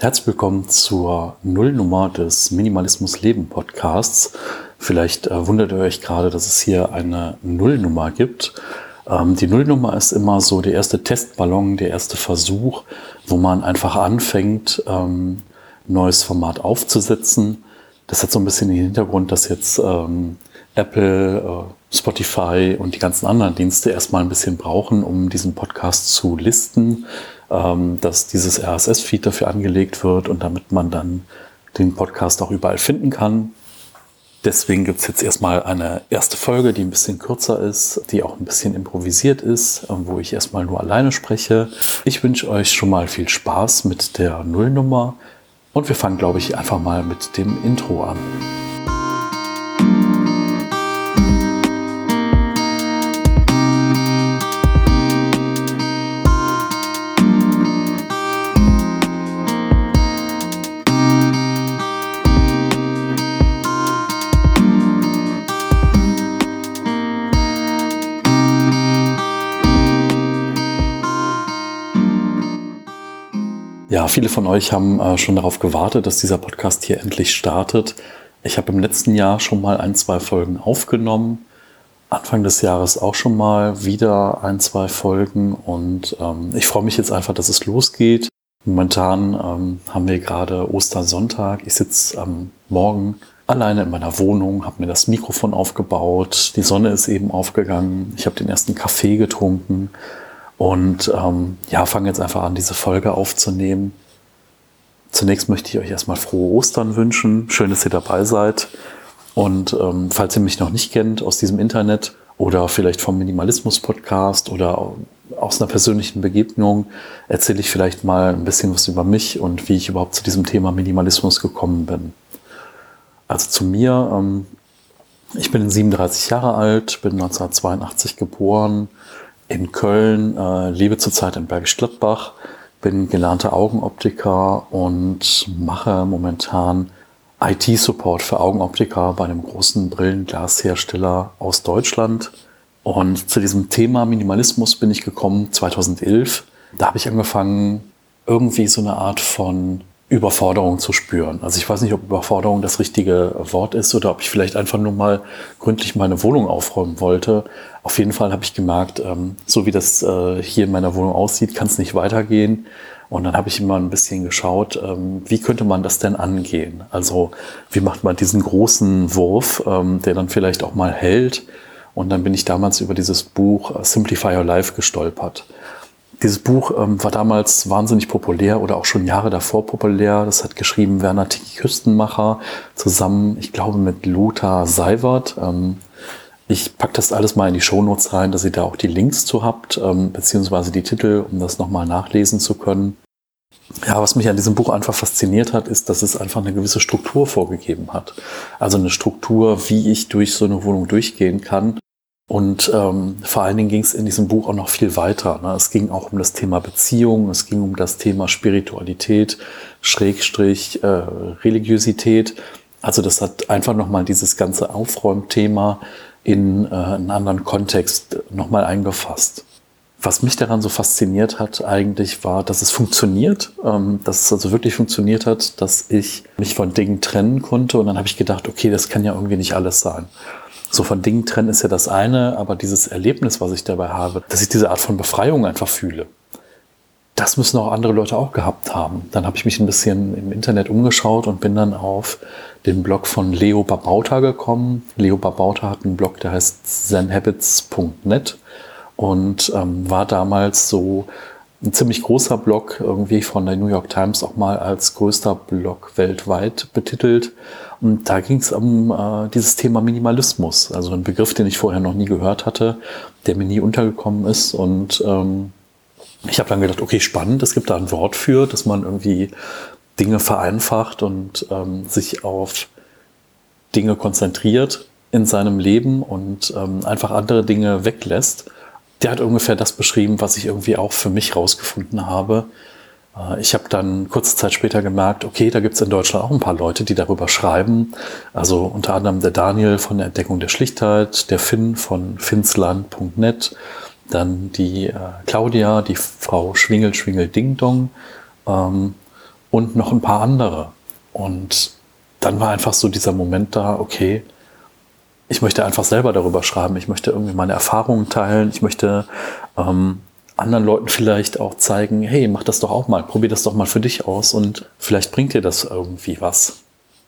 Herzlich willkommen zur Nullnummer des Minimalismus Leben Podcasts. Vielleicht äh, wundert ihr euch gerade, dass es hier eine Nullnummer gibt. Ähm, die Nullnummer ist immer so der erste Testballon, der erste Versuch, wo man einfach anfängt, ähm, neues Format aufzusetzen. Das hat so ein bisschen den Hintergrund, dass jetzt ähm, Apple, äh, Spotify und die ganzen anderen Dienste erstmal ein bisschen brauchen, um diesen Podcast zu listen, dass dieses RSS-Feed dafür angelegt wird und damit man dann den Podcast auch überall finden kann. Deswegen gibt es jetzt erstmal eine erste Folge, die ein bisschen kürzer ist, die auch ein bisschen improvisiert ist, wo ich erstmal nur alleine spreche. Ich wünsche euch schon mal viel Spaß mit der Nullnummer und wir fangen, glaube ich, einfach mal mit dem Intro an. Viele von euch haben äh, schon darauf gewartet, dass dieser Podcast hier endlich startet. Ich habe im letzten Jahr schon mal ein, zwei Folgen aufgenommen. Anfang des Jahres auch schon mal wieder ein, zwei Folgen. Und ähm, ich freue mich jetzt einfach, dass es losgeht. Momentan ähm, haben wir gerade Ostersonntag. Ich sitze am Morgen alleine in meiner Wohnung, habe mir das Mikrofon aufgebaut. Die Sonne ist eben aufgegangen. Ich habe den ersten Kaffee getrunken und ähm, ja, fange jetzt einfach an, diese Folge aufzunehmen. Zunächst möchte ich euch erstmal frohe Ostern wünschen. Schön, dass ihr dabei seid. Und ähm, falls ihr mich noch nicht kennt aus diesem Internet oder vielleicht vom Minimalismus-Podcast oder aus einer persönlichen Begegnung, erzähle ich vielleicht mal ein bisschen was über mich und wie ich überhaupt zu diesem Thema Minimalismus gekommen bin. Also zu mir, ähm, ich bin 37 Jahre alt, bin 1982 geboren, in Köln, äh, lebe zurzeit in Bergisch Gladbach, bin gelernter Augenoptiker und mache momentan IT-Support für Augenoptiker bei einem großen Brillenglashersteller aus Deutschland. Und zu diesem Thema Minimalismus bin ich gekommen 2011. Da habe ich angefangen, irgendwie so eine Art von Überforderung zu spüren. Also ich weiß nicht, ob Überforderung das richtige Wort ist oder ob ich vielleicht einfach nur mal gründlich meine Wohnung aufräumen wollte. Auf jeden Fall habe ich gemerkt, ähm, so wie das äh, hier in meiner Wohnung aussieht, kann es nicht weitergehen. Und dann habe ich immer ein bisschen geschaut, ähm, wie könnte man das denn angehen? Also wie macht man diesen großen Wurf, ähm, der dann vielleicht auch mal hält? Und dann bin ich damals über dieses Buch äh, Simplify Your Life gestolpert. Dieses Buch ähm, war damals wahnsinnig populär oder auch schon Jahre davor populär. Das hat geschrieben Werner Tiki Küstenmacher zusammen, ich glaube, mit Lothar Seiwert. Ähm, ich packe das alles mal in die Shownotes rein, dass ihr da auch die Links zu habt, ähm, beziehungsweise die Titel, um das nochmal nachlesen zu können. Ja, was mich an diesem Buch einfach fasziniert hat, ist, dass es einfach eine gewisse Struktur vorgegeben hat. Also eine Struktur, wie ich durch so eine Wohnung durchgehen kann und ähm, vor allen Dingen ging es in diesem Buch auch noch viel weiter. Ne? Es ging auch um das Thema Beziehung, es ging um das Thema Spiritualität, Schrägstrich, äh, Religiosität. Also das hat einfach nochmal dieses ganze Aufräumthema in äh, einen anderen Kontext nochmal eingefasst. Was mich daran so fasziniert hat eigentlich war, dass es funktioniert, ähm, dass es also wirklich funktioniert hat, dass ich mich von Dingen trennen konnte und dann habe ich gedacht, okay, das kann ja irgendwie nicht alles sein so von Dingen trennen ist ja das eine, aber dieses Erlebnis, was ich dabei habe, dass ich diese Art von Befreiung einfach fühle, das müssen auch andere Leute auch gehabt haben. Dann habe ich mich ein bisschen im Internet umgeschaut und bin dann auf den Blog von Leo Babauta gekommen. Leo Babauta hat einen Blog, der heißt zenhabits.net und ähm, war damals so ein ziemlich großer Blog, irgendwie von der New York Times auch mal als größter Blog weltweit betitelt. Und da ging es um äh, dieses Thema Minimalismus, also ein Begriff, den ich vorher noch nie gehört hatte, der mir nie untergekommen ist. Und ähm, ich habe dann gedacht, okay, spannend, es gibt da ein Wort für, dass man irgendwie Dinge vereinfacht und ähm, sich auf Dinge konzentriert in seinem Leben und ähm, einfach andere Dinge weglässt. Der hat ungefähr das beschrieben, was ich irgendwie auch für mich rausgefunden habe. Äh, ich habe dann kurze Zeit später gemerkt, okay, da gibt es in Deutschland auch ein paar Leute, die darüber schreiben. Also unter anderem der Daniel von der Entdeckung der Schlichtheit, der Finn von finsland.net, dann die äh, Claudia, die Frau Schwingel Schwingel Ding Dong ähm, und noch ein paar andere. Und dann war einfach so dieser Moment da, okay, ich möchte einfach selber darüber schreiben, ich möchte irgendwie meine Erfahrungen teilen, ich möchte ähm, anderen Leuten vielleicht auch zeigen, hey, mach das doch auch mal, probier das doch mal für dich aus und vielleicht bringt dir das irgendwie was.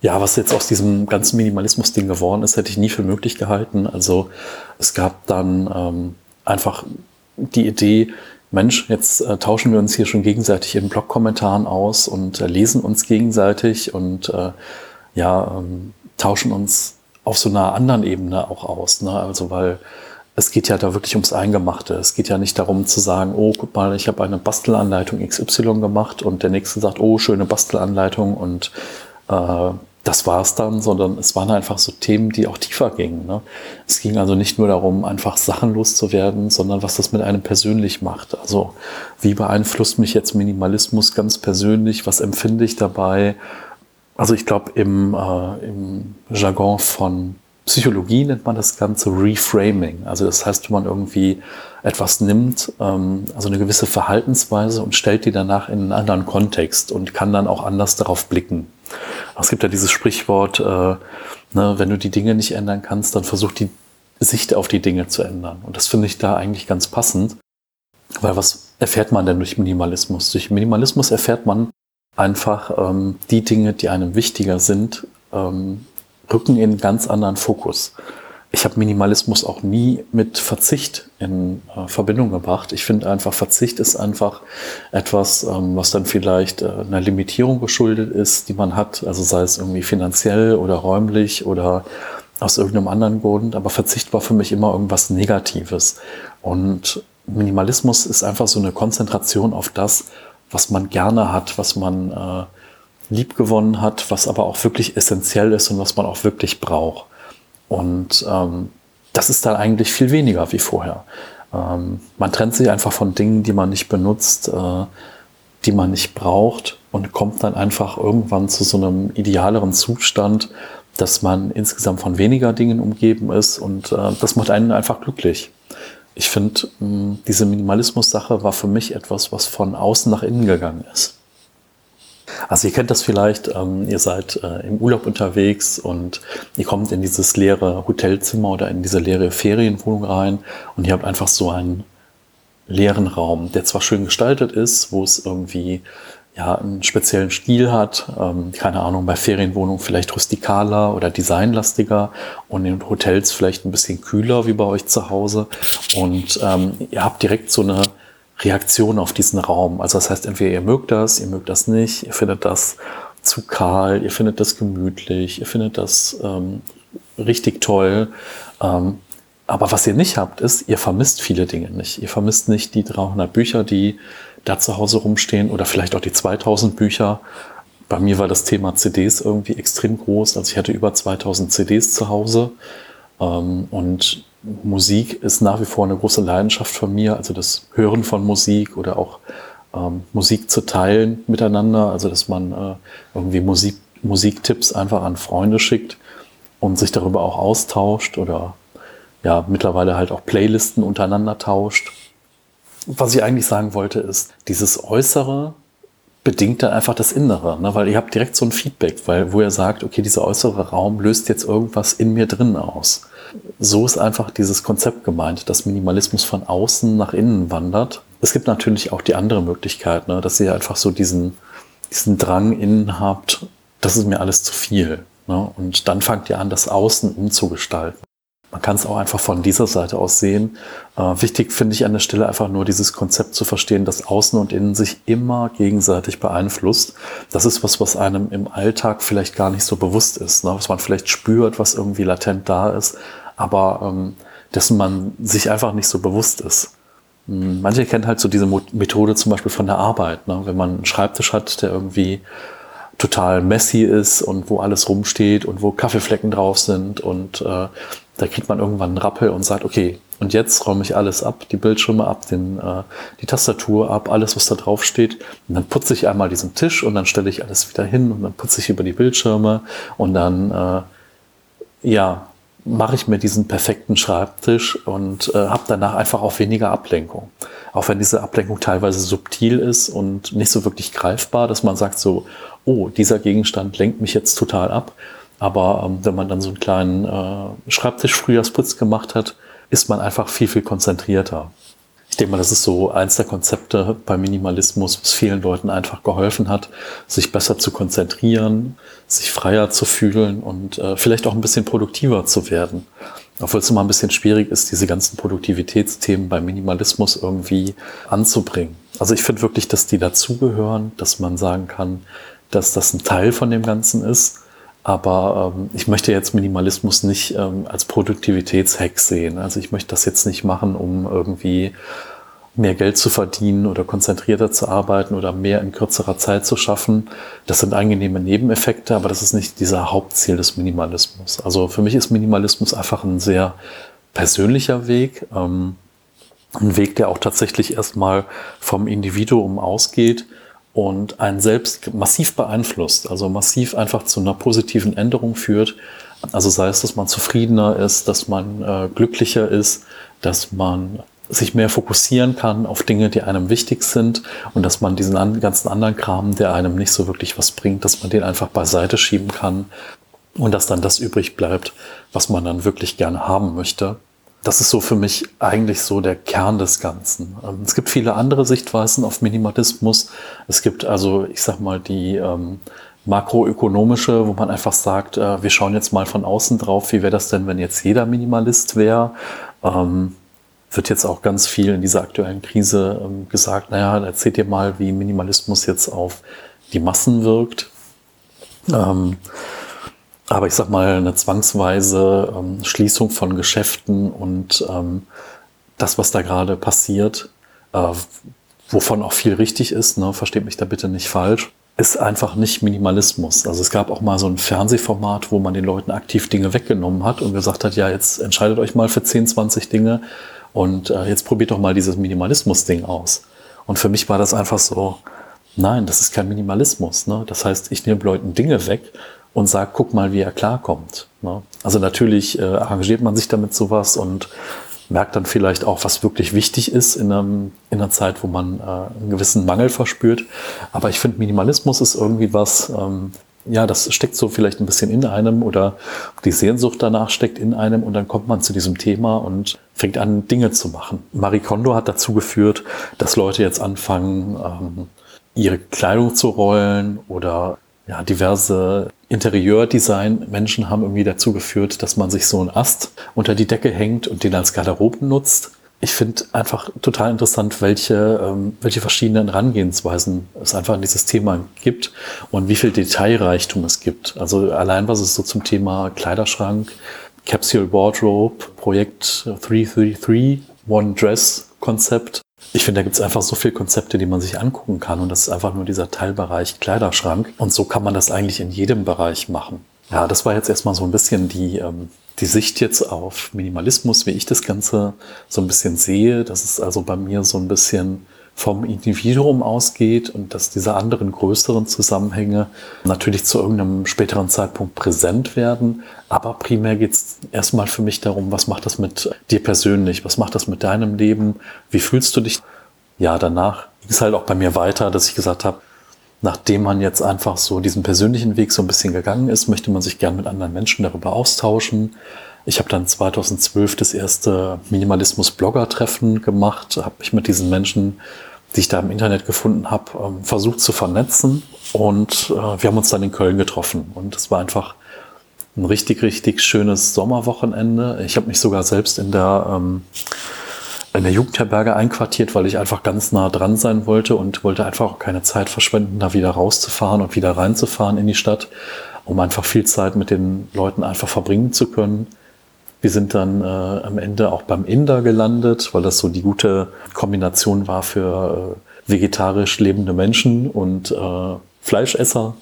Ja, was jetzt aus diesem ganzen Minimalismus-Ding geworden ist, hätte ich nie für möglich gehalten. Also es gab dann ähm, einfach die Idee, Mensch, jetzt äh, tauschen wir uns hier schon gegenseitig in Blog-Kommentaren aus und äh, lesen uns gegenseitig und äh, ja, ähm, tauschen uns auf so einer anderen Ebene auch aus. Ne? Also weil es geht ja da wirklich ums Eingemachte. Es geht ja nicht darum zu sagen, oh, guck mal, ich habe eine Bastelanleitung XY gemacht und der nächste sagt, oh, schöne Bastelanleitung und äh, das war es dann, sondern es waren einfach so Themen, die auch tiefer gingen. Ne? Es ging also nicht nur darum, einfach Sachen loszuwerden, sondern was das mit einem persönlich macht. Also wie beeinflusst mich jetzt Minimalismus ganz persönlich? Was empfinde ich dabei? Also ich glaube, im, äh, im Jargon von Psychologie nennt man das Ganze Reframing. Also das heißt, wenn man irgendwie etwas nimmt, ähm, also eine gewisse Verhaltensweise und stellt die danach in einen anderen Kontext und kann dann auch anders darauf blicken. Es gibt ja dieses Sprichwort, äh, ne, wenn du die Dinge nicht ändern kannst, dann versuch die Sicht auf die Dinge zu ändern. Und das finde ich da eigentlich ganz passend, weil was erfährt man denn durch Minimalismus? Durch Minimalismus erfährt man einfach ähm, die Dinge, die einem wichtiger sind, ähm, rücken in ganz anderen Fokus ich habe Minimalismus auch nie mit Verzicht in äh, Verbindung gebracht. Ich finde einfach, Verzicht ist einfach etwas, ähm, was dann vielleicht äh, einer Limitierung geschuldet ist, die man hat, also sei es irgendwie finanziell oder räumlich oder aus irgendeinem anderen Grund. Aber Verzicht war für mich immer irgendwas Negatives. Und Minimalismus ist einfach so eine Konzentration auf das, was man gerne hat, was man äh, liebgewonnen hat, was aber auch wirklich essentiell ist und was man auch wirklich braucht. Und ähm, das ist dann eigentlich viel weniger wie vorher. Ähm, man trennt sich einfach von Dingen, die man nicht benutzt, äh, die man nicht braucht und kommt dann einfach irgendwann zu so einem idealeren Zustand, dass man insgesamt von weniger Dingen umgeben ist und äh, das macht einen einfach glücklich. Ich finde, diese Minimalismus-Sache war für mich etwas, was von außen nach innen gegangen ist. Also ihr kennt das vielleicht, ähm, ihr seid äh, im Urlaub unterwegs und ihr kommt in dieses leere Hotelzimmer oder in diese leere Ferienwohnung rein und ihr habt einfach so einen leeren Raum, der zwar schön gestaltet ist, wo es irgendwie ja, einen speziellen Stil hat, ähm, keine Ahnung, bei Ferienwohnungen vielleicht rustikaler oder designlastiger und in Hotels vielleicht ein bisschen kühler wie bei euch zu Hause. Und ähm, ihr habt direkt so eine Reaktion auf diesen Raum. Also das heißt, entweder ihr mögt das, ihr mögt das nicht, ihr findet das zu kahl, ihr findet das gemütlich, ihr findet das ähm, richtig toll. Ähm, aber was ihr nicht habt, ist, ihr vermisst viele Dinge nicht. Ihr vermisst nicht die 300 Bücher, die da zu Hause rumstehen oder vielleicht auch die 2000 Bücher. Bei mir war das Thema CDs irgendwie extrem groß. Also ich hatte über 2000 CDs zu Hause. Ähm, und Musik ist nach wie vor eine große Leidenschaft von mir, also das Hören von Musik oder auch ähm, Musik zu teilen miteinander, also dass man äh, irgendwie Musik, Musiktipps einfach an Freunde schickt und sich darüber auch austauscht oder ja, mittlerweile halt auch Playlisten untereinander tauscht. Was ich eigentlich sagen wollte, ist, dieses Äußere bedingt dann einfach das Innere, ne? weil ihr habt direkt so ein Feedback, weil, wo ihr sagt, okay, dieser äußere Raum löst jetzt irgendwas in mir drin aus so ist einfach dieses Konzept gemeint, dass Minimalismus von außen nach innen wandert. Es gibt natürlich auch die andere Möglichkeit, ne, dass ihr einfach so diesen, diesen Drang innen habt, das ist mir alles zu viel. Ne? Und dann fangt ihr an, das Außen umzugestalten. Man kann es auch einfach von dieser Seite aus sehen. Äh, wichtig finde ich an der Stelle einfach nur dieses Konzept zu verstehen, dass Außen und Innen sich immer gegenseitig beeinflusst. Das ist was, was einem im Alltag vielleicht gar nicht so bewusst ist, ne? was man vielleicht spürt, was irgendwie latent da ist, aber ähm, dessen man sich einfach nicht so bewusst ist. Hm, manche kennen halt so diese Methode zum Beispiel von der Arbeit. Ne? Wenn man einen Schreibtisch hat, der irgendwie total messy ist und wo alles rumsteht und wo Kaffeeflecken drauf sind und äh, da kriegt man irgendwann einen Rappel und sagt, okay, und jetzt räume ich alles ab, die Bildschirme ab, den, äh, die Tastatur ab, alles, was da drauf steht. Und dann putze ich einmal diesen Tisch und dann stelle ich alles wieder hin und dann putze ich über die Bildschirme und dann, äh, ja, mache ich mir diesen perfekten Schreibtisch und äh, habe danach einfach auch weniger Ablenkung. Auch wenn diese Ablenkung teilweise subtil ist und nicht so wirklich greifbar, dass man sagt so, oh, dieser Gegenstand lenkt mich jetzt total ab. Aber ähm, wenn man dann so einen kleinen äh, Schreibtisch-Frühjahrsputz gemacht hat, ist man einfach viel, viel konzentrierter. Ich denke mal, das ist so eins der Konzepte beim Minimalismus, was vielen Leuten einfach geholfen hat, sich besser zu konzentrieren, sich freier zu fühlen und äh, vielleicht auch ein bisschen produktiver zu werden. Obwohl es immer ein bisschen schwierig ist, diese ganzen Produktivitätsthemen beim Minimalismus irgendwie anzubringen. Also ich finde wirklich, dass die dazugehören, dass man sagen kann, dass das ein Teil von dem Ganzen ist. Aber ähm, ich möchte jetzt Minimalismus nicht ähm, als Produktivitätshack sehen. Also ich möchte das jetzt nicht machen, um irgendwie mehr Geld zu verdienen oder konzentrierter zu arbeiten oder mehr in kürzerer Zeit zu schaffen. Das sind angenehme Nebeneffekte, aber das ist nicht dieser Hauptziel des Minimalismus. Also für mich ist Minimalismus einfach ein sehr persönlicher Weg. Ähm, ein Weg, der auch tatsächlich erstmal vom Individuum ausgeht und einen selbst massiv beeinflusst, also massiv einfach zu einer positiven Änderung führt. Also sei es, dass man zufriedener ist, dass man äh, glücklicher ist, dass man sich mehr fokussieren kann auf Dinge, die einem wichtig sind und dass man diesen an, ganzen anderen Kram, der einem nicht so wirklich was bringt, dass man den einfach beiseite schieben kann und dass dann das übrig bleibt, was man dann wirklich gerne haben möchte das ist so für mich eigentlich so der Kern des Ganzen. Ähm, es gibt viele andere Sichtweisen auf Minimalismus. Es gibt also, ich sag mal, die ähm, makroökonomische, wo man einfach sagt, äh, wir schauen jetzt mal von außen drauf, wie wäre das denn, wenn jetzt jeder Minimalist wäre. Ähm, wird jetzt auch ganz viel in dieser aktuellen Krise ähm, gesagt, naja, erzählt ihr mal, wie Minimalismus jetzt auf die Massen wirkt. Ähm, aber ich sag mal, eine zwangsweise ähm, Schließung von Geschäften und ähm, das, was da gerade passiert, äh, wovon auch viel richtig ist, ne, versteht mich da bitte nicht falsch, ist einfach nicht Minimalismus. Also es gab auch mal so ein Fernsehformat, wo man den Leuten aktiv Dinge weggenommen hat und gesagt hat, ja, jetzt entscheidet euch mal für 10, 20 Dinge und äh, jetzt probiert doch mal dieses Minimalismus-Ding aus. Und für mich war das einfach so, nein, das ist kein Minimalismus. Ne? Das heißt, ich nehme Leuten Dinge weg und sagt, guck mal, wie er klarkommt. Ne? Also natürlich äh, arrangiert man sich damit sowas und merkt dann vielleicht auch, was wirklich wichtig ist in, einem, in einer Zeit, wo man äh, einen gewissen Mangel verspürt. Aber ich finde, Minimalismus ist irgendwie was, ähm, ja, das steckt so vielleicht ein bisschen in einem oder die Sehnsucht danach steckt in einem und dann kommt man zu diesem Thema und fängt an, Dinge zu machen. Marie Kondo hat dazu geführt, dass Leute jetzt anfangen, ähm, ihre Kleidung zu rollen oder ja, diverse Interieurdesign-Menschen haben irgendwie dazu geführt, dass man sich so einen Ast unter die Decke hängt und den als Garderobe nutzt. Ich finde einfach total interessant, welche, ähm, welche verschiedenen Herangehensweisen es einfach an dieses Thema gibt und wie viel Detailreichtum es gibt. Also allein was es so zum Thema Kleiderschrank, Capsule Wardrobe, Projekt 333, One Dress Konzept ich finde, da gibt es einfach so viele Konzepte, die man sich angucken kann. Und das ist einfach nur dieser Teilbereich Kleiderschrank. Und so kann man das eigentlich in jedem Bereich machen. Ja, das war jetzt erstmal so ein bisschen die, ähm, die Sicht jetzt auf Minimalismus, wie ich das Ganze so ein bisschen sehe. Das ist also bei mir so ein bisschen vom Individuum ausgeht und dass diese anderen größeren Zusammenhänge natürlich zu irgendeinem späteren Zeitpunkt präsent werden. Aber primär geht es erstmal für mich darum, was macht das mit dir persönlich? Was macht das mit deinem Leben? Wie fühlst du dich? Ja, danach ging es halt auch bei mir weiter, dass ich gesagt habe, nachdem man jetzt einfach so diesen persönlichen Weg so ein bisschen gegangen ist, möchte man sich gern mit anderen Menschen darüber austauschen. Ich habe dann 2012 das erste Minimalismus-Blogger-Treffen gemacht, habe mich mit diesen Menschen die ich da im Internet gefunden habe, ähm, versucht zu vernetzen. Und äh, wir haben uns dann in Köln getroffen. Und es war einfach ein richtig, richtig schönes Sommerwochenende. Ich habe mich sogar selbst in der, ähm, in der Jugendherberge einquartiert, weil ich einfach ganz nah dran sein wollte und wollte einfach auch keine Zeit verschwenden, da wieder rauszufahren und wieder reinzufahren in die Stadt, um einfach viel Zeit mit den Leuten einfach verbringen zu können. Wir sind dann äh, am Ende auch beim Inder gelandet, weil das so die gute Kombination war für äh, vegetarisch lebende Menschen und äh, Fleischesser.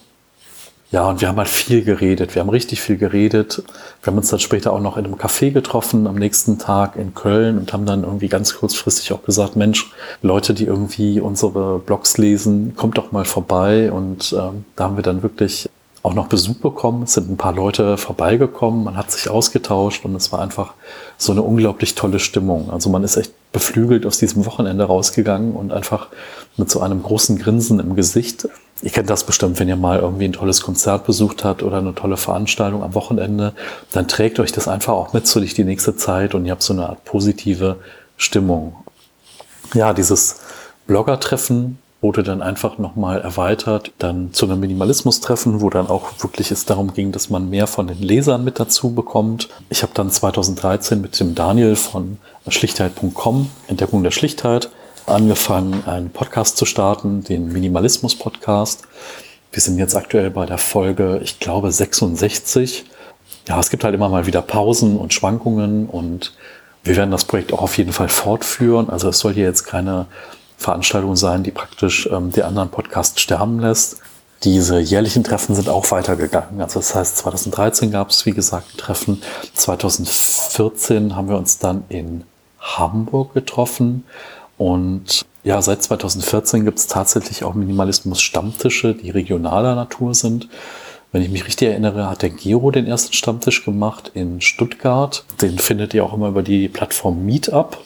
Ja, und wir haben halt viel geredet. Wir haben richtig viel geredet. Wir haben uns dann später auch noch in einem Café getroffen am nächsten Tag in Köln und haben dann irgendwie ganz kurzfristig auch gesagt, Mensch, Leute, die irgendwie unsere Blogs lesen, kommt doch mal vorbei. Und ähm, da haben wir dann wirklich auch noch Besuch bekommen. Es sind ein paar Leute vorbeigekommen, man hat sich ausgetauscht und es war einfach so eine unglaublich tolle Stimmung. Also man ist echt beflügelt aus diesem Wochenende rausgegangen und einfach mit so einem großen Grinsen im Gesicht. Ihr kennt das bestimmt, wenn ihr mal irgendwie ein tolles Konzert besucht habt oder eine tolle Veranstaltung am Wochenende, dann trägt euch das einfach auch mit so durch die nächste Zeit und ihr habt so eine Art positive Stimmung. Ja, dieses Blogger-Treffen wurde dann einfach nochmal erweitert, dann zu einem Minimalismus-Treffen, wo dann auch wirklich es darum ging, dass man mehr von den Lesern mit dazu bekommt. Ich habe dann 2013 mit dem Daniel von schlichtheit.com, Entdeckung der Schlichtheit, angefangen, einen Podcast zu starten, den Minimalismus-Podcast. Wir sind jetzt aktuell bei der Folge, ich glaube, 66. Ja, es gibt halt immer mal wieder Pausen und Schwankungen und wir werden das Projekt auch auf jeden Fall fortführen. Also es soll hier jetzt keine Veranstaltung sein, die praktisch ähm, die anderen Podcasts sterben lässt. Diese jährlichen Treffen sind auch weitergegangen. Also das heißt, 2013 gab es, wie gesagt, ein Treffen. 2014 haben wir uns dann in Hamburg getroffen. Und ja, seit 2014 gibt es tatsächlich auch Minimalismus-Stammtische, die regionaler Natur sind. Wenn ich mich richtig erinnere, hat der Gero den ersten Stammtisch gemacht in Stuttgart. Den findet ihr auch immer über die Plattform Meetup.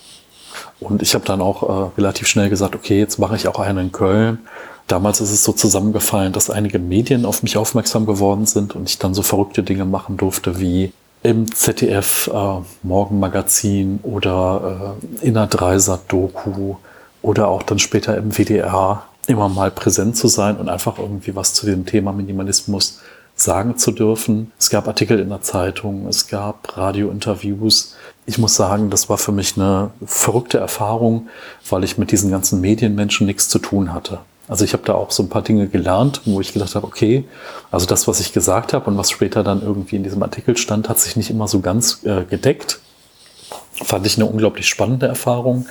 Und ich habe dann auch äh, relativ schnell gesagt, okay, jetzt mache ich auch einen in Köln. Damals ist es so zusammengefallen, dass einige Medien auf mich aufmerksam geworden sind und ich dann so verrückte Dinge machen durfte wie im ZDF äh, Morgenmagazin oder äh, in der Dreisat-Doku oder auch dann später im WDR immer mal präsent zu sein und einfach irgendwie was zu dem Thema Minimalismus sagen zu dürfen. Es gab Artikel in der Zeitung, es gab Radiointerviews. Ich muss sagen, das war für mich eine verrückte Erfahrung, weil ich mit diesen ganzen Medienmenschen nichts zu tun hatte. Also ich habe da auch so ein paar Dinge gelernt, wo ich gedacht habe, okay, also das, was ich gesagt habe und was später dann irgendwie in diesem Artikel stand, hat sich nicht immer so ganz äh, gedeckt. Fand ich eine unglaublich spannende Erfahrung.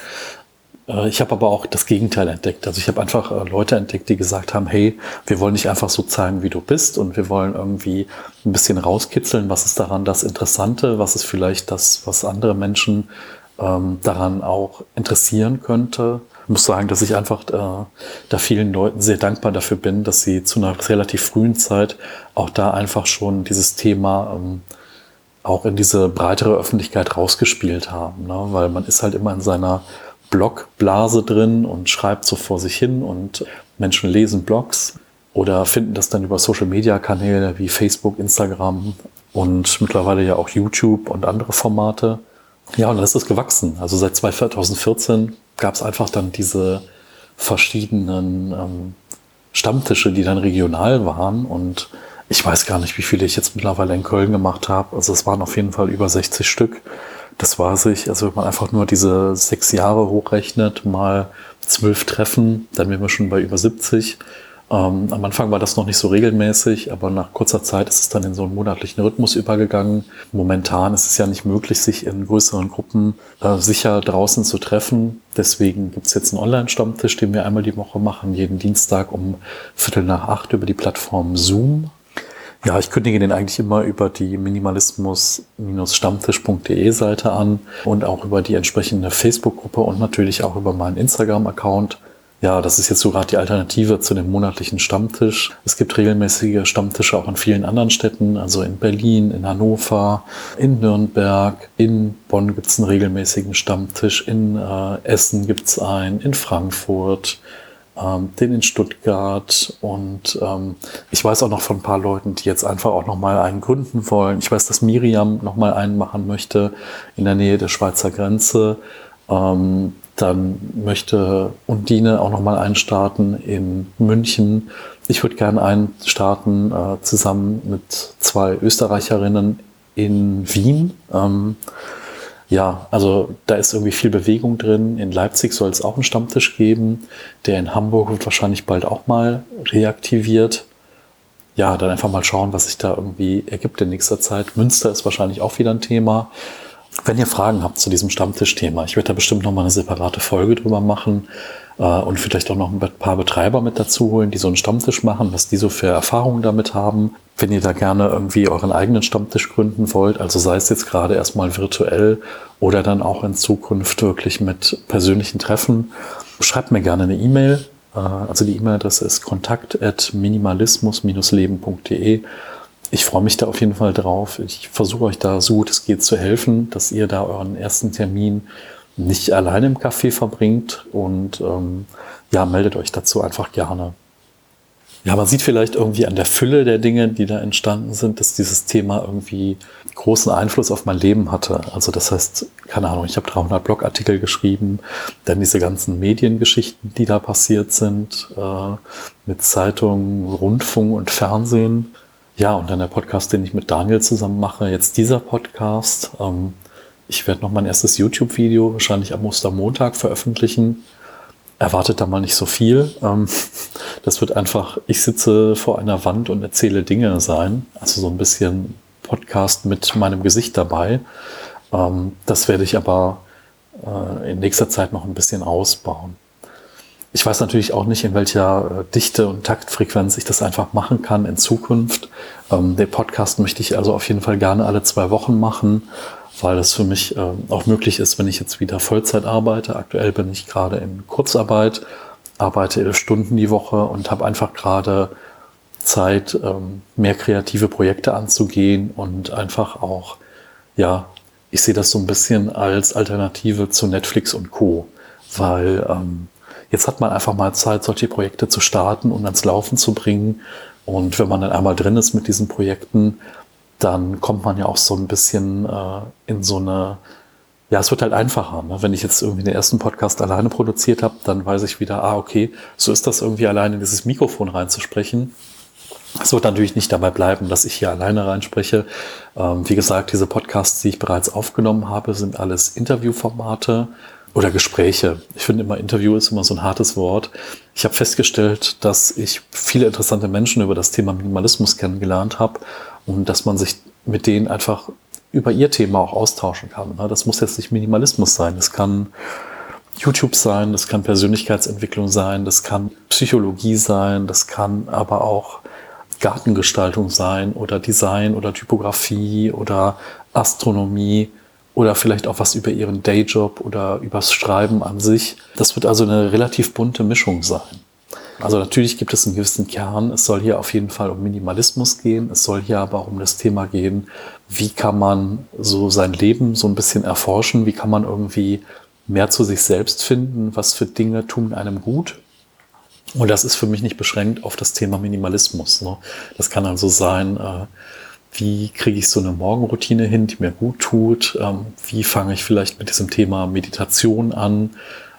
Äh, ich habe aber auch das Gegenteil entdeckt. Also ich habe einfach äh, Leute entdeckt, die gesagt haben, hey, wir wollen dich einfach so zeigen, wie du bist und wir wollen irgendwie ein bisschen rauskitzeln, was ist daran das Interessante, was ist vielleicht das, was andere Menschen ähm, daran auch interessieren könnte. Ich muss sagen, dass ich einfach äh, da vielen Leuten sehr dankbar dafür bin, dass sie zu einer relativ frühen Zeit auch da einfach schon dieses Thema ähm, auch in diese breitere Öffentlichkeit rausgespielt haben. Ne? Weil man ist halt immer in seiner Blogblase drin und schreibt so vor sich hin und Menschen lesen Blogs oder finden das dann über Social-Media-Kanäle wie Facebook, Instagram und mittlerweile ja auch YouTube und andere Formate. Ja, und das ist gewachsen. Also seit 2014 gab es einfach dann diese verschiedenen ähm, Stammtische, die dann regional waren. Und ich weiß gar nicht, wie viele ich jetzt mittlerweile in Köln gemacht habe. Also es waren auf jeden Fall über 60 Stück. Das war sich, also wenn man einfach nur diese sechs Jahre hochrechnet, mal zwölf Treffen, dann wären wir schon bei über 70. Ähm, am Anfang war das noch nicht so regelmäßig, aber nach kurzer Zeit ist es dann in so einen monatlichen Rhythmus übergegangen. Momentan ist es ja nicht möglich, sich in größeren Gruppen äh, sicher draußen zu treffen. Deswegen gibt es jetzt einen Online-Stammtisch, den wir einmal die Woche machen, jeden Dienstag um Viertel nach acht über die Plattform Zoom. Ja, ich kündige den eigentlich immer über die minimalismus-stammtisch.de Seite an und auch über die entsprechende Facebook-Gruppe und natürlich auch über meinen Instagram-Account. Ja, das ist jetzt so gerade die Alternative zu dem monatlichen Stammtisch. Es gibt regelmäßige Stammtische auch in vielen anderen Städten, also in Berlin, in Hannover, in Nürnberg, in Bonn gibt es einen regelmäßigen Stammtisch, in äh, Essen gibt es einen, in Frankfurt, ähm, den in Stuttgart und ähm, ich weiß auch noch von ein paar Leuten, die jetzt einfach auch nochmal einen gründen wollen. Ich weiß, dass Miriam nochmal einen machen möchte in der Nähe der Schweizer Grenze. Ähm, dann möchte Undine auch nochmal einen starten in München. Ich würde gerne einen starten äh, zusammen mit zwei Österreicherinnen in Wien. Ähm, ja, also da ist irgendwie viel Bewegung drin. In Leipzig soll es auch einen Stammtisch geben. Der in Hamburg wird wahrscheinlich bald auch mal reaktiviert. Ja, dann einfach mal schauen, was sich da irgendwie ergibt in nächster Zeit. Münster ist wahrscheinlich auch wieder ein Thema. Wenn ihr Fragen habt zu diesem Stammtischthema, ich werde da bestimmt noch mal eine separate Folge drüber machen und vielleicht auch noch ein paar Betreiber mit dazu holen, die so einen Stammtisch machen, was die so für Erfahrungen damit haben. Wenn ihr da gerne irgendwie euren eigenen Stammtisch gründen wollt, also sei es jetzt gerade erstmal virtuell oder dann auch in Zukunft wirklich mit persönlichen Treffen, schreibt mir gerne eine E-Mail. Äh, also die E-Mail-Adresse ist kontakt.minimalismus-leben.de. Ich freue mich da auf jeden Fall drauf. Ich versuche euch da so gut es geht zu helfen, dass ihr da euren ersten Termin nicht alleine im Café verbringt. Und ähm, ja, meldet euch dazu einfach gerne. Ja, man sieht vielleicht irgendwie an der Fülle der Dinge, die da entstanden sind, dass dieses Thema irgendwie großen Einfluss auf mein Leben hatte. Also das heißt, keine Ahnung, ich habe 300 Blogartikel geschrieben, dann diese ganzen Mediengeschichten, die da passiert sind, äh, mit Zeitungen, Rundfunk und Fernsehen. Ja, und dann der Podcast, den ich mit Daniel zusammen mache, jetzt dieser Podcast. Ähm, ich werde noch mein erstes YouTube-Video wahrscheinlich am Ostermontag veröffentlichen erwartet da mal nicht so viel. Ähm, das wird einfach, ich sitze vor einer Wand und erzähle Dinge sein. Also so ein bisschen Podcast mit meinem Gesicht dabei. Ähm, das werde ich aber äh, in nächster Zeit noch ein bisschen ausbauen. Ich weiß natürlich auch nicht, in welcher äh, Dichte und Taktfrequenz ich das einfach machen kann in Zukunft. Ähm, den Podcast möchte ich also auf jeden Fall gerne alle zwei Wochen machen weil das für mich äh, auch möglich ist, wenn ich jetzt wieder Vollzeit arbeite. Aktuell bin ich gerade in Kurzarbeit, arbeite elf Stunden die Woche und habe einfach gerade Zeit, ähm, mehr kreative Projekte anzugehen und einfach auch, ja, ich sehe das so ein bisschen als Alternative zu Netflix und Co. Weil ähm, jetzt hat man einfach mal Zeit, solche Projekte zu starten und ans Laufen zu bringen. Und wenn man dann einmal drin ist mit diesen Projekten, dann kommt man ja auch so ein bisschen äh, in so eine, ja, es wird halt einfacher. Ne? Wenn ich jetzt irgendwie den ersten Podcast alleine produziert habe, dann weiß ich wieder, ah, okay, so ist das irgendwie alleine in dieses Mikrofon reinzusprechen. Es wird natürlich nicht dabei bleiben, dass ich hier alleine reinspreche. Ähm, wie gesagt, diese Podcasts, die ich bereits aufgenommen habe, sind alles Interviewformate oder Gespräche. Ich finde immer Interview ist immer so ein hartes Wort. Ich habe festgestellt, dass ich viele interessante Menschen über das Thema Minimalismus kennengelernt habe und dass man sich mit denen einfach über ihr Thema auch austauschen kann. Ne? Das muss jetzt nicht Minimalismus sein. Das kann YouTube sein, das kann Persönlichkeitsentwicklung sein, das kann Psychologie sein, das kann aber auch Gartengestaltung sein oder Design oder Typografie oder Astronomie oder vielleicht auch was über ihren Dayjob oder übers Schreiben an sich. Das wird also eine relativ bunte Mischung sein. Also natürlich gibt es einen gewissen Kern. Es soll hier auf jeden Fall um Minimalismus gehen. Es soll hier aber auch um das Thema gehen, wie kann man so sein Leben so ein bisschen erforschen? Wie kann man irgendwie mehr zu sich selbst finden? Was für Dinge tun einem gut? Und das ist für mich nicht beschränkt auf das Thema Minimalismus. Ne? Das kann also sein, äh, wie kriege ich so eine Morgenroutine hin, die mir gut tut? Ähm, wie fange ich vielleicht mit diesem Thema Meditation an?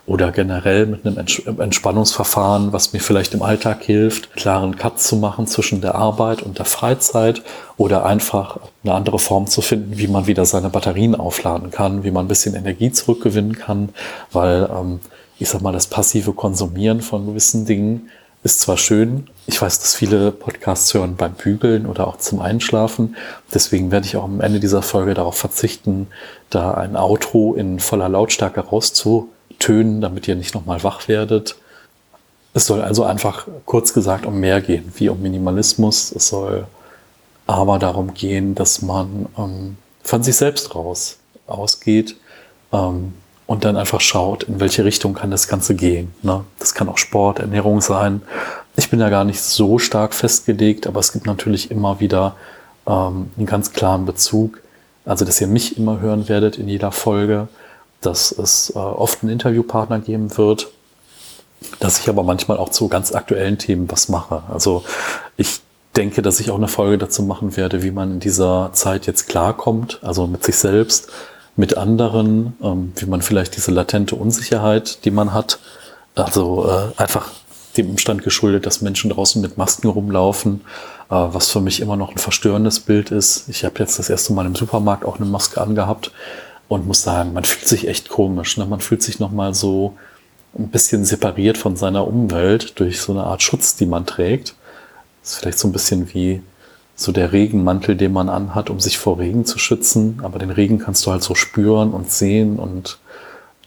Oder generell mit einem Entspannungsverfahren, was mir vielleicht im Alltag hilft, klaren Cut zu machen zwischen der Arbeit und der Freizeit oder einfach eine andere Form zu finden, wie man wieder seine Batterien aufladen kann, wie man ein bisschen Energie zurückgewinnen kann, weil ähm, ich sag mal, das passive Konsumieren von gewissen Dingen ist zwar schön, ich weiß, dass viele Podcasts hören beim Bügeln oder auch zum Einschlafen. Deswegen werde ich auch am Ende dieser Folge darauf verzichten, da ein Outro in voller Lautstärke rauszu Tönen, damit ihr nicht nochmal wach werdet. Es soll also einfach kurz gesagt um mehr gehen, wie um Minimalismus. Es soll aber darum gehen, dass man ähm, von sich selbst raus ausgeht ähm, und dann einfach schaut, in welche Richtung kann das Ganze gehen. Ne? Das kann auch Sport, Ernährung sein. Ich bin ja gar nicht so stark festgelegt, aber es gibt natürlich immer wieder ähm, einen ganz klaren Bezug. Also, dass ihr mich immer hören werdet in jeder Folge dass es äh, oft einen Interviewpartner geben wird, dass ich aber manchmal auch zu ganz aktuellen Themen was mache. Also ich denke, dass ich auch eine Folge dazu machen werde, wie man in dieser Zeit jetzt klarkommt, also mit sich selbst, mit anderen, ähm, wie man vielleicht diese latente Unsicherheit, die man hat, also äh, einfach dem Umstand geschuldet, dass Menschen draußen mit Masken rumlaufen, äh, was für mich immer noch ein verstörendes Bild ist. Ich habe jetzt das erste Mal im Supermarkt auch eine Maske angehabt und muss sagen, man fühlt sich echt komisch. Ne? Man fühlt sich nochmal so ein bisschen separiert von seiner Umwelt durch so eine Art Schutz, die man trägt. Das ist vielleicht so ein bisschen wie so der Regenmantel, den man anhat, um sich vor Regen zu schützen. Aber den Regen kannst du halt so spüren und sehen und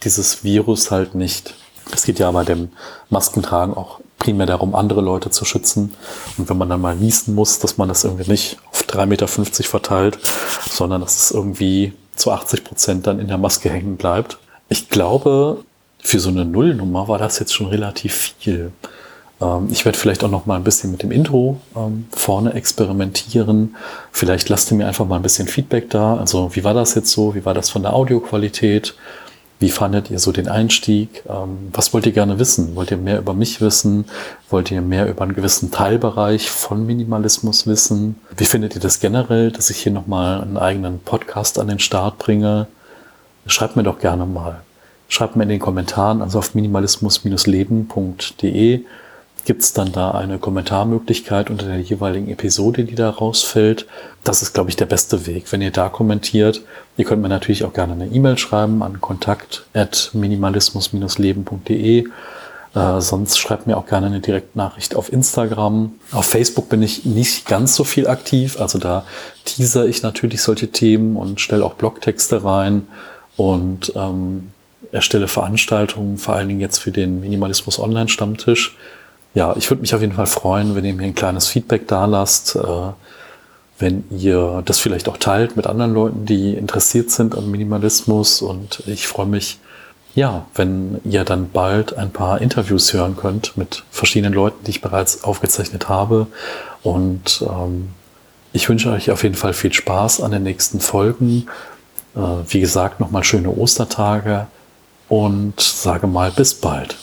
dieses Virus halt nicht. Es geht ja bei dem Maskentragen auch primär darum, andere Leute zu schützen. Und wenn man dann mal niesen muss, dass man das irgendwie nicht auf 3,50 Meter verteilt, sondern dass es irgendwie zu 80 Prozent dann in der Maske hängen bleibt. Ich glaube, für so eine Nullnummer war das jetzt schon relativ viel. Ähm, ich werde vielleicht auch noch mal ein bisschen mit dem Intro ähm, vorne experimentieren. Vielleicht lasst ihr mir einfach mal ein bisschen Feedback da. Also wie war das jetzt so? Wie war das von der Audioqualität? Wie fandet ihr so den Einstieg? Ähm, was wollt ihr gerne wissen? Wollt ihr mehr über mich wissen? Wollt ihr mehr über einen gewissen Teilbereich von Minimalismus wissen? Wie findet ihr das generell, dass ich hier nochmal einen eigenen Podcast an den Start bringe? Schreibt mir doch gerne mal. Schreibt mir in den Kommentaren, also auf minimalismus-leben.de gibt es dann da eine Kommentarmöglichkeit unter der jeweiligen Episode, die da rausfällt. Das ist, glaube ich, der beste Weg, wenn ihr da kommentiert. Ihr könnt mir natürlich auch gerne eine E-Mail schreiben an kontakt.minimalismus-leben.de. Äh, sonst schreibt mir auch gerne eine Direktnachricht auf Instagram. Auf Facebook bin ich nicht ganz so viel aktiv. Also da teaser ich natürlich solche Themen und stelle auch Blogtexte rein und ähm, erstelle Veranstaltungen, vor allen Dingen jetzt für den Minimalismus Online Stammtisch ja, ich würde mich auf jeden Fall freuen, wenn ihr mir ein kleines Feedback da lasst, äh, wenn ihr das vielleicht auch teilt mit anderen Leuten, die interessiert sind an Minimalismus. Und ich freue mich, ja, wenn ihr dann bald ein paar Interviews hören könnt mit verschiedenen Leuten, die ich bereits aufgezeichnet habe. Und ähm, ich wünsche euch auf jeden Fall viel Spaß an den nächsten Folgen. Äh, wie gesagt, nochmal schöne Ostertage und sage mal bis bald.